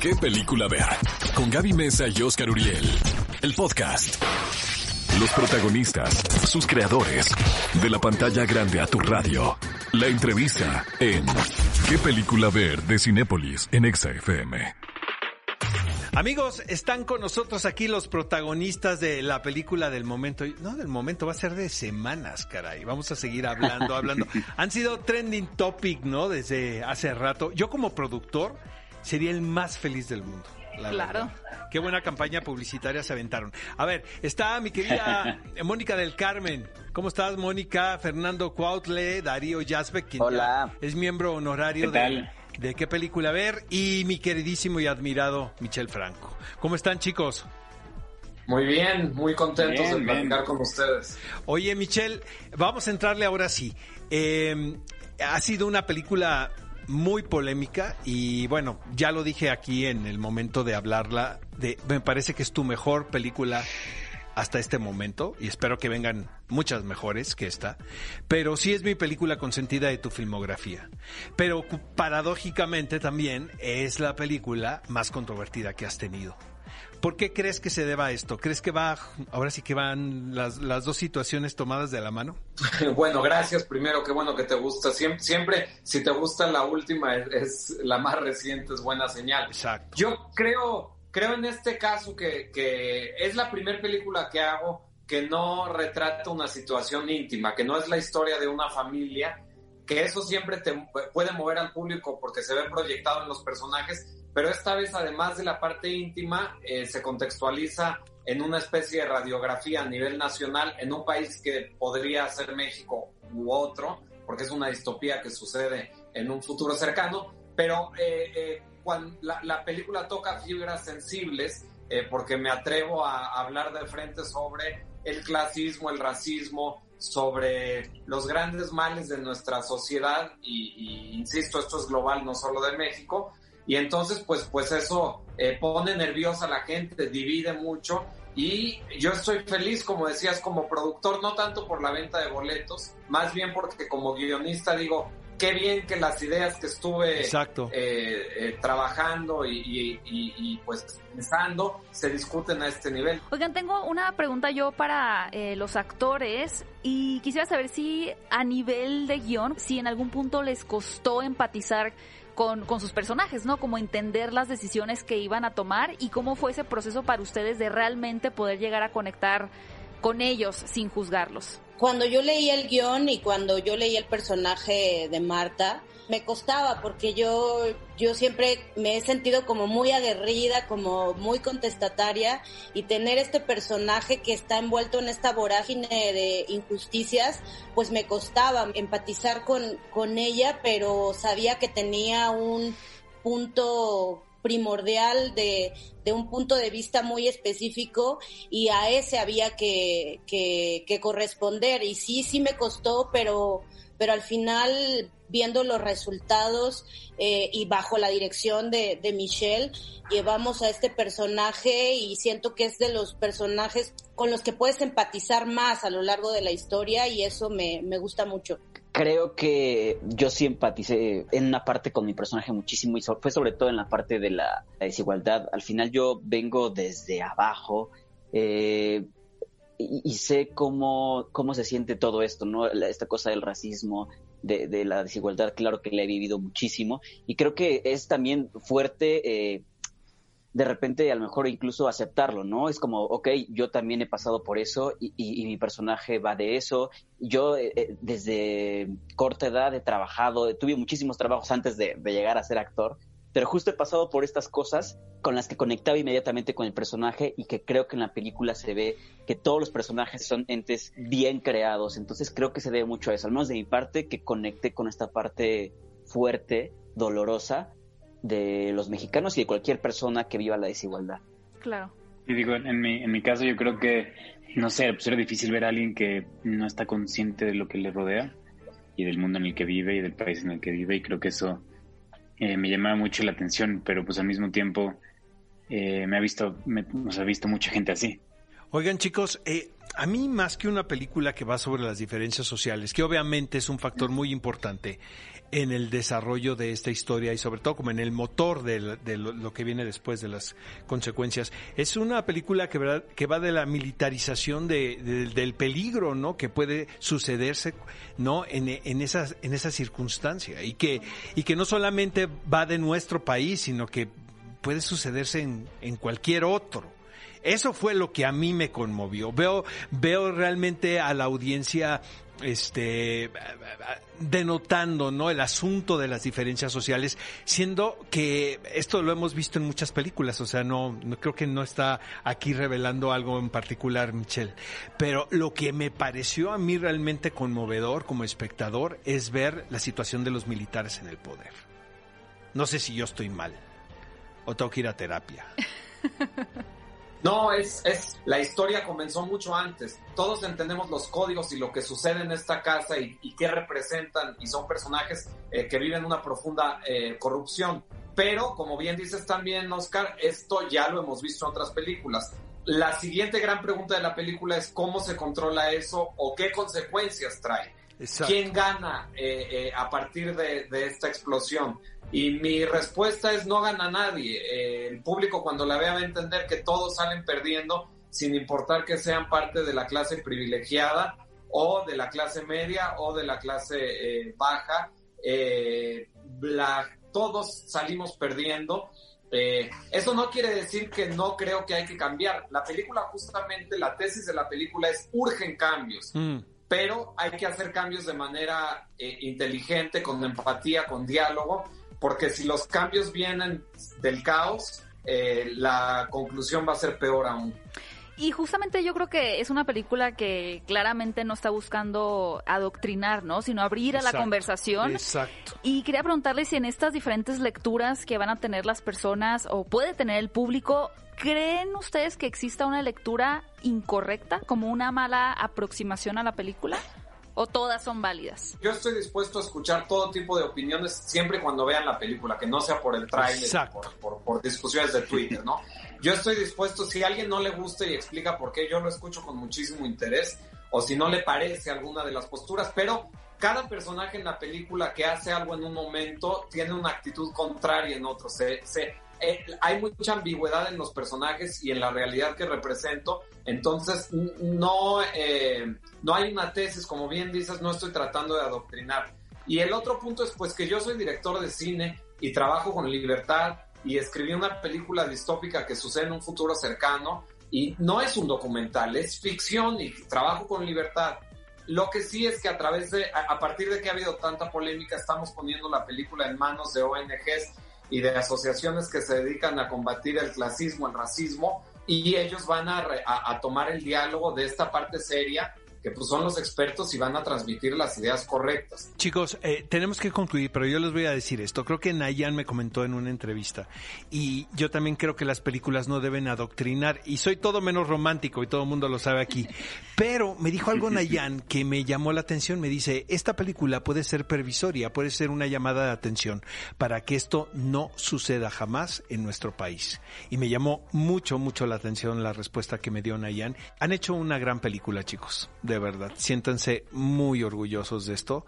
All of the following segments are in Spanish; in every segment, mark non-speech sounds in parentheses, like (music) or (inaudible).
¿Qué película ver? Con Gaby Mesa y Oscar Uriel. El podcast. Los protagonistas, sus creadores. De la pantalla grande a tu radio. La entrevista en ¿Qué película ver? de Cinépolis en Exa FM. Amigos, están con nosotros aquí los protagonistas de la película del momento. No, del momento, va a ser de semanas, caray. Vamos a seguir hablando, hablando. (laughs) Han sido trending topic, ¿no? Desde hace rato. Yo como productor sería el más feliz del mundo. la Claro. verdad. Qué buena campaña publicitaria se aventaron. A ver, está mi querida (laughs) Mónica del Carmen. ¿Cómo estás, Mónica? Fernando Cuautle, Darío Yazbek, quien Hola. es miembro honorario ¿Qué de, tal? de qué película ver, y mi queridísimo y admirado Michel Franco. ¿Cómo están, chicos? Muy bien, muy contentos Bien, de bien. platicar con ustedes. Oye, Michelle, vamos a entrarle ahora sí. Eh, ha sido una película muy polémica y bueno, ya lo dije aquí en el momento de hablarla, de, me parece que es tu mejor película hasta este momento y espero que vengan muchas mejores que esta, pero sí es mi película consentida de tu filmografía. Pero paradójicamente también es la película más controvertida que has tenido. ¿Por qué crees que se deba a esto? ¿Crees que va, ahora sí que van las, las dos situaciones tomadas de la mano? (laughs) Bueno, gracias primero, qué bueno que te gusta. Siempre, siempre si te gusta la última, es, es la más reciente, es buena señal. Exacto. Yo creo, creo en este caso que, que es la primera película que hago que no retrata una situación íntima, que no es la historia de una familia, que eso siempre te puede mover al público porque se ve proyectado en los personajes, pero esta vez además de la parte íntima eh, se contextualiza en una especie de radiografía a nivel nacional en un país que podría ser México u otro, porque es una distopía que sucede en un futuro cercano, pero eh, eh, cuando la, la película toca fibras sensibles, eh, porque me atrevo a hablar de frente sobre el clasismo, el racismo, sobre los grandes males de nuestra sociedad y, y, insisto, esto es global, no solo de México, y entonces pues, pues eso eh, pone nerviosa a la gente, divide mucho. Y yo estoy feliz, como decías, como productor, no tanto por la venta de boletos, más bien porque como guionista digo, qué bien que las ideas que estuve Exacto. eh, eh, trabajando y, y- y- y, pues pensando se discuten a este nivel. Oigan, tengo una pregunta yo para eh, los actores y quisiera saber si a nivel de guion, si en algún punto les costó empatizar con, con sus personajes, ¿no? Como entender las decisiones que iban a tomar y cómo fue ese proceso para ustedes de realmente poder llegar a conectar con ellos sin juzgarlos. Cuando yo leía el guion y cuando yo leía el personaje de Marta, me costaba porque yo, yo siempre me he sentido como muy aguerrida, como muy contestataria y tener este personaje que está envuelto en esta vorágine de injusticias, pues me costaba empatizar con, con ella, pero sabía que tenía un punto primordial de, de un punto de vista muy específico y a ese había que, que, que corresponder y sí, sí me costó, pero, pero al final viendo los resultados eh, y bajo la dirección de, de Michelle, llevamos a este personaje y siento que es de los personajes con los que puedes empatizar más a lo largo de la historia y eso me, me gusta mucho. Creo que yo sí empaticé en una parte con mi personaje muchísimo y fue sobre todo en la parte de la, desigualdad. Al final yo vengo desde abajo eh, y, sé cómo, cómo se siente todo esto, ¿no? Esta cosa del racismo, de, de la desigualdad, claro que la he vivido muchísimo y creo que es también fuerte. eh, de repente a lo mejor incluso aceptarlo, ¿no? Es como, ok, yo también he pasado por eso y, y- mi personaje va de eso. Yo eh, eh, desde corta edad he trabajado, tuve muchísimos trabajos antes de, de llegar a ser actor, pero justo he pasado por estas cosas con las que conectaba inmediatamente con el personaje y que creo que en la película se ve que todos los personajes son entes bien creados, entonces creo que se debe mucho a eso, al menos de mi parte, que conecte con esta parte fuerte, dolorosa de los mexicanos y de cualquier persona que viva la desigualdad. Claro. Y digo, en mi, en mi caso yo creo que, no sé, pues era difícil ver a alguien que no está consciente de lo que le rodea y del mundo en el que vive y del país en el que vive y creo que eso eh, me llamaba mucho la atención, pero pues al mismo tiempo eh, me ha visto, me, nos ha visto mucha gente así. Oigan chicos, eh, a mí más que una película que va sobre las diferencias sociales, que obviamente es un factor muy importante, en el desarrollo de esta historia y sobre todo como en el motor de, lo, que viene después de las consecuencias. Es una película que, ¿verdad? que va de la militarización de, del peligro, ¿no? Que puede sucederse, ¿no? En, en, esas, en esa circunstancia y que, y que no solamente va de nuestro país, sino que puede sucederse en, en cualquier otro. Eso fue lo que a mí me conmovió. Veo, veo realmente a la audiencia este denotando no el asunto de las diferencias sociales siendo que esto lo hemos visto en muchas películas o sea no, no creo que no está aquí revelando algo en particular Michelle. Pero lo que me pareció a mí realmente conmovedor como espectador es ver la situación de los militares en el poder. No sé si yo estoy mal o tengo que ir a terapia (laughs) No, es, es, la historia comenzó mucho antes. Todos entendemos los códigos y lo que sucede en esta casa y, qué representan y son personajes eh, que viven una profunda eh, corrupción. Pero, como bien dices también, Oscar, esto ya lo hemos visto en otras películas. La siguiente gran pregunta de la película es cómo se controla eso o qué consecuencias trae. ¿Quién gana eh, a partir de, de esta explosión? Y mi respuesta es no gana nadie. Eh, el público cuando la vea va a entender que todos salen perdiendo sin importar que sean parte de la clase privilegiada o de la clase media o de la clase eh, baja. Eh, todos salimos perdiendo. eso no quiere decir que no creo que hay que cambiar. La película, justamente, la tesis de la película es urgen cambios. Mm. Pero hay que hacer cambios de manera inteligente, con empatía, con diálogo, porque si los cambios vienen del caos, eh, la conclusión va a ser peor aún. Y justamente yo creo que es una película que claramente no está buscando adoctrinar, ¿no? Sino abrir a la conversación. Exacto. Y quería preguntarle si en estas diferentes lecturas que van a tener las personas o puede tener el público, ¿creen ustedes que exista una lectura incorrecta, como una mala aproximación a la película? O todas son válidas? Yo estoy dispuesto a escuchar todo tipo de opiniones siempre cuando vean la película, que no sea por el trailer, por, por, discusiones de Twitter, ¿no? Yo estoy dispuesto, si a alguien no le gusta y explica por qué, yo lo escucho con muchísimo interés, o si no le parece alguna de las posturas, pero cada personaje en la película que hace algo en un momento tiene una actitud contraria en otro. Se, se, eh, hay mucha ambigüedad en los personajes y en la realidad que represento. Entonces, no, eh, no hay una tesis, como bien dices, no estoy tratando de adoctrinar. Y el otro punto es pues que yo soy director de cine y trabajo con libertad y escribí una película distópica que sucede en un futuro cercano y no es un documental, es ficción y trabajo con libertad. Lo que sí es que a través de, a partir de que ha habido tanta polémica, estamos poniendo la película en manos de ONGs y de asociaciones que se dedican a combatir el clasismo, el racismo, y ellos van a, a, tomar el diálogo de esta parte seria que pues son los expertos y van a transmitir las ideas correctas. Chicos, eh, tenemos que concluir, pero yo les voy a decir esto. Creo que Nayan me comentó en una entrevista y yo también creo que las películas no deben adoctrinar y soy todo menos romántico y todo el mundo lo sabe aquí. (laughs) Pero me dijo algo Nayan que me llamó la atención. Me dice, esta película puede ser pervisoria, puede ser una llamada de atención para que esto no suceda jamás en nuestro país. Y me llamó mucho, mucho la atención la respuesta que me dio Nayan. Han hecho una gran película, chicos de verdad. Siéntanse muy orgullosos de esto.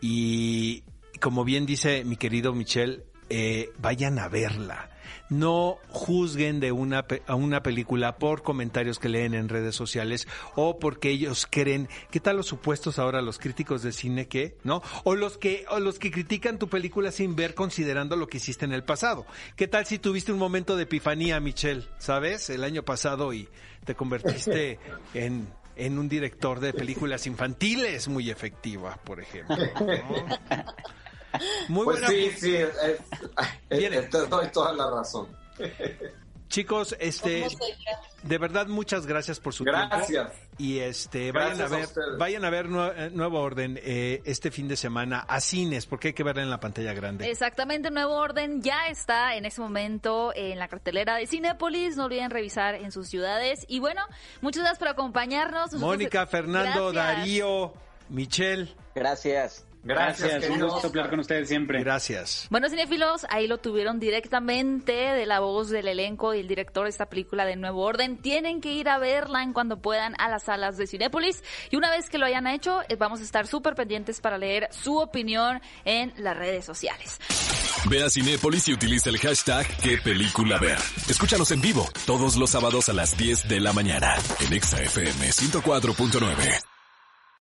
Y como bien dice mi querido Michel, eh, vayan a verla. No juzguen de una, a una película por comentarios que leen en redes sociales o porque ellos creen, ¿qué tal los supuestos ahora los críticos de cine que, no? O los que, o los que critican tu película sin ver considerando lo que hiciste en el pasado. ¿Qué tal si tuviste un momento de epifanía, Michelle, sabes? El año pasado y te convertiste (laughs) en en un director de películas infantiles muy efectiva, por ejemplo. (laughs) Muy pues sí, sí, te doy toda la razón. Chicos, este, de verdad muchas gracias por su gracias. tiempo. Y este, vayan a ver, vayan a ver Nuevo Orden eh, este fin de semana a cines, porque hay que verla en la pantalla grande. Exactamente, Nuevo Orden ya está en ese momento en la cartelera de Cinepolis. No olviden revisar en sus ciudades. Y bueno, muchas gracias por acompañarnos. Mónica, Fernando, Darío, Michelle. Gracias. Gracias, un gusto hablar con ustedes siempre. Gracias. Bueno, cinéfilos, ahí lo tuvieron directamente de la voz del elenco y el director de esta película de Nuevo Orden. Tienen que ir a verla en cuando puedan a las salas de Cinépolis. Y una vez que lo hayan hecho, eh, vamos a estar súper pendientes para leer su opinión en las redes sociales. Ve a Cinépolis y utiliza el hashtag qué película ver. Escúchanos en vivo todos los sábados a las 10 de la mañana en ExaFM 104.9.